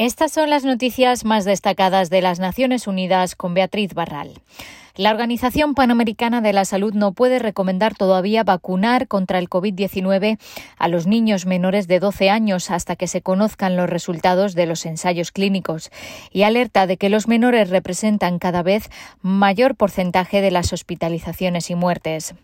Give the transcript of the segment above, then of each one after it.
Estas son las noticias más destacadas de las Naciones Unidas con Beatriz Barral. La Organización Panamericana de la Salud no puede recomendar todavía vacunar contra el COVID-19 a los niños menores de 12 años hasta que se conozcan los resultados de los ensayos clínicos y alerta de que los menores representan cada vez mayor porcentaje de las hospitalizaciones y muertes.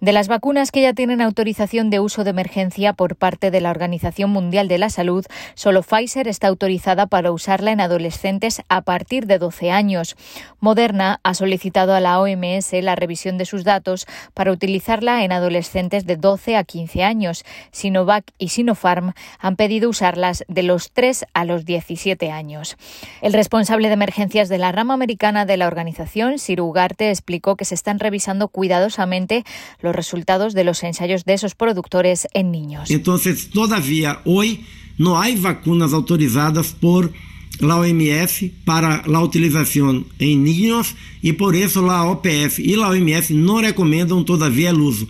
De las vacunas que ya tienen autorización de uso de emergencia por parte de la Organización Mundial de la Salud, solo Pfizer está autorizada para usarla en adolescentes a partir de 12 años. Moderna ha solicitado a la OMS la revisión de sus datos para utilizarla en adolescentes de 12 a 15 años. Sinovac y Sinopharm han pedido usarlas de los 3 a los 17 años. El responsable de emergencias de la rama americana de la organización, Sir Ugarte, explicó que se están revisando cuidadosamente los los resultados de los ensayos de esos productores en niños. Entonces, todavía hoy no hay vacunas autorizadas por la OMS para la utilización en niños y por eso la OPF y la OMS no recomiendan todavía el uso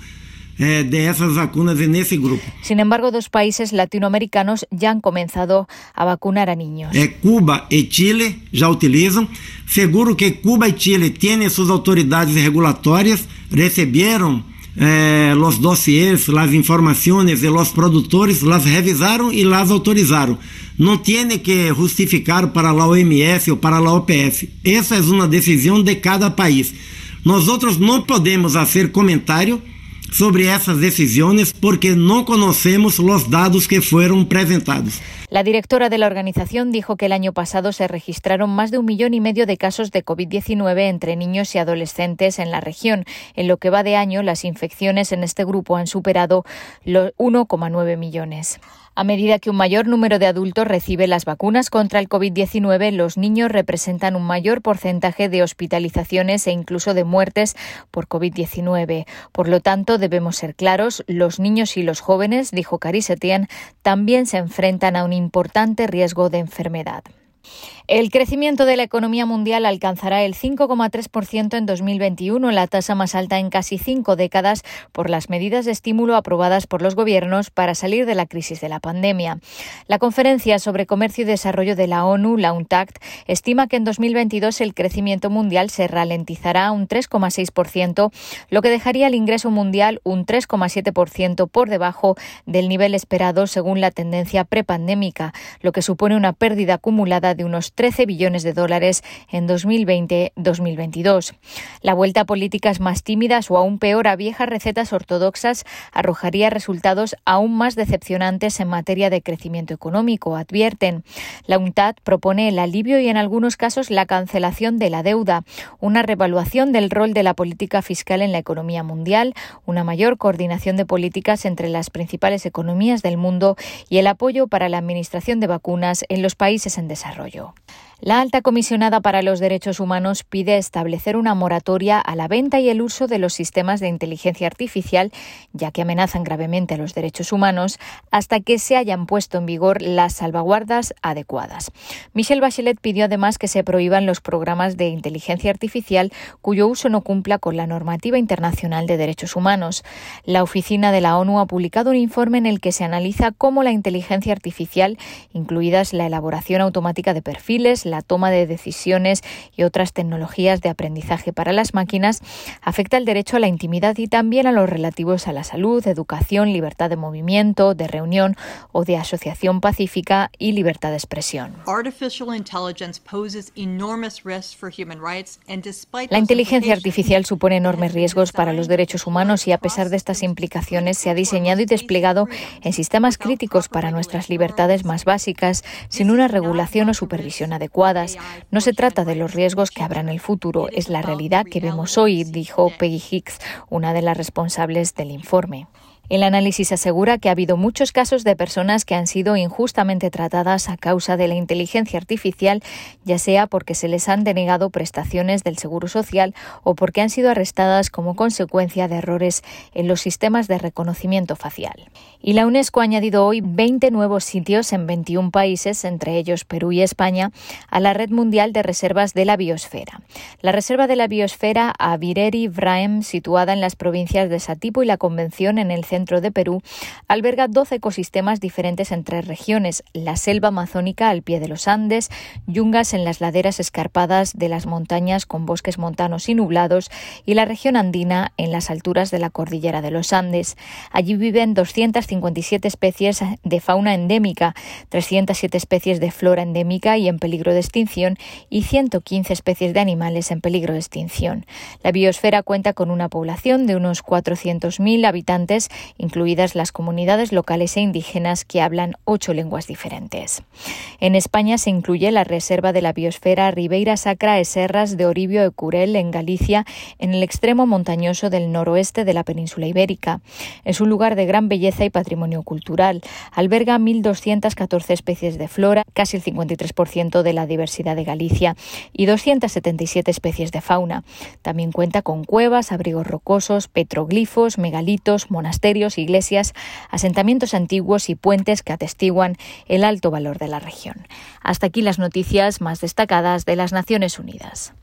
eh, de esas vacunas en ese grupo. Sin embargo, dos países latinoamericanos ya han comenzado a vacunar a niños. Eh, Cuba y Chile ya utilizan. Seguro que Cuba y Chile tienen sus autoridades regulatorias, recibieron eh, los dossiers, las informaciones de los productores, las revisaron y las autorizaron. No tiene que justificar para la OMS o para la OPS. Esa es una decisión de cada país. Nosotros no podemos hacer comentario sobre essas decisões porque não conhecemos os dados que foram apresentados. La directora de la organización dijo que el año pasado se registraron más de un millón y medio de casos de COVID-19 entre niños y adolescentes en la región. En lo que va de año, las infecciones en este grupo han superado los 1,9 millones. A medida que un mayor número de adultos recibe las vacunas contra el COVID-19, los niños representan un mayor porcentaje de hospitalizaciones e incluso de muertes por COVID-19. Por lo tanto, debemos ser claros, los niños y los jóvenes, dijo Cari también se enfrentan a un importante riesgo de enfermedad. El crecimiento de la economía mundial alcanzará el 5,3% en 2021, la tasa más alta en casi cinco décadas por las medidas de estímulo aprobadas por los gobiernos para salir de la crisis de la pandemia. La conferencia sobre comercio y desarrollo de la ONU, la UNTACT, estima que en 2022 el crecimiento mundial se ralentizará un 3,6%, lo que dejaría el ingreso mundial un 3,7% por debajo del nivel esperado según la tendencia prepandémica, lo que supone una pérdida acumulada de unos 13 billones de dólares en 2020-2022. La vuelta a políticas más tímidas o aún peor a viejas recetas ortodoxas arrojaría resultados aún más decepcionantes en materia de crecimiento económico, advierten. La UNTAD propone el alivio y en algunos casos la cancelación de la deuda, una revaluación del rol de la política fiscal en la economía mundial, una mayor coordinación de políticas entre las principales economías del mundo y el apoyo para la administración de vacunas en los países en desarrollo desarrolló. La alta comisionada para los derechos humanos pide establecer una moratoria a la venta y el uso de los sistemas de inteligencia artificial, ya que amenazan gravemente a los derechos humanos, hasta que se hayan puesto en vigor las salvaguardas adecuadas. Michelle Bachelet pidió además que se prohíban los programas de inteligencia artificial cuyo uso no cumpla con la normativa internacional de derechos humanos. La oficina de la ONU ha publicado un informe en el que se analiza cómo la inteligencia artificial, incluidas la elaboración automática de perfiles, la toma de decisiones y otras tecnologías de aprendizaje para las máquinas, afecta el derecho a la intimidad y también a los relativos a la salud, educación, libertad de movimiento, de reunión o de asociación pacífica y libertad de expresión. La inteligencia artificial supone enormes riesgos para los derechos humanos y a pesar de estas implicaciones se ha diseñado y desplegado en sistemas críticos para nuestras libertades más básicas sin una regulación o supervisión adecuada. No se trata de los riesgos que habrá en el futuro, es la realidad que vemos hoy, dijo Peggy Hicks, una de las responsables del informe. El análisis asegura que ha habido muchos casos de personas que han sido injustamente tratadas a causa de la inteligencia artificial, ya sea porque se les han denegado prestaciones del Seguro Social o porque han sido arrestadas como consecuencia de errores en los sistemas de reconocimiento facial. Y la UNESCO ha añadido hoy 20 nuevos sitios en 21 países, entre ellos Perú y España, a la red mundial de reservas de la biosfera. La reserva de la biosfera Avireri Vraem, situada en las provincias de Satipo y la Convención en el centro centro de Perú, alberga 12 ecosistemas diferentes en tres regiones, la selva amazónica al pie de los Andes, yungas en las laderas escarpadas de las montañas con bosques montanos y nublados y la región andina en las alturas de la cordillera de los Andes. Allí viven 257 especies de fauna endémica, 307 especies de flora endémica y en peligro de extinción y 115 especies de animales en peligro de extinción. La biosfera cuenta con una población de unos 400.000 habitantes, incluidas las comunidades locales e indígenas que hablan ocho lenguas diferentes. En España se incluye la Reserva de la Biosfera Ribeira Sacra Eserras de Oribio de Curel en Galicia, en el extremo montañoso del noroeste de la península ibérica. Es un lugar de gran belleza y patrimonio cultural. Alberga 1.214 especies de flora, casi el 53% de la diversidad de Galicia, y 277 especies de fauna. También cuenta con cuevas, abrigos rocosos, petroglifos, megalitos, iglesias, asentamientos antiguos y puentes que atestiguan el alto valor de la región. Hasta aquí las noticias más destacadas de las Naciones Unidas.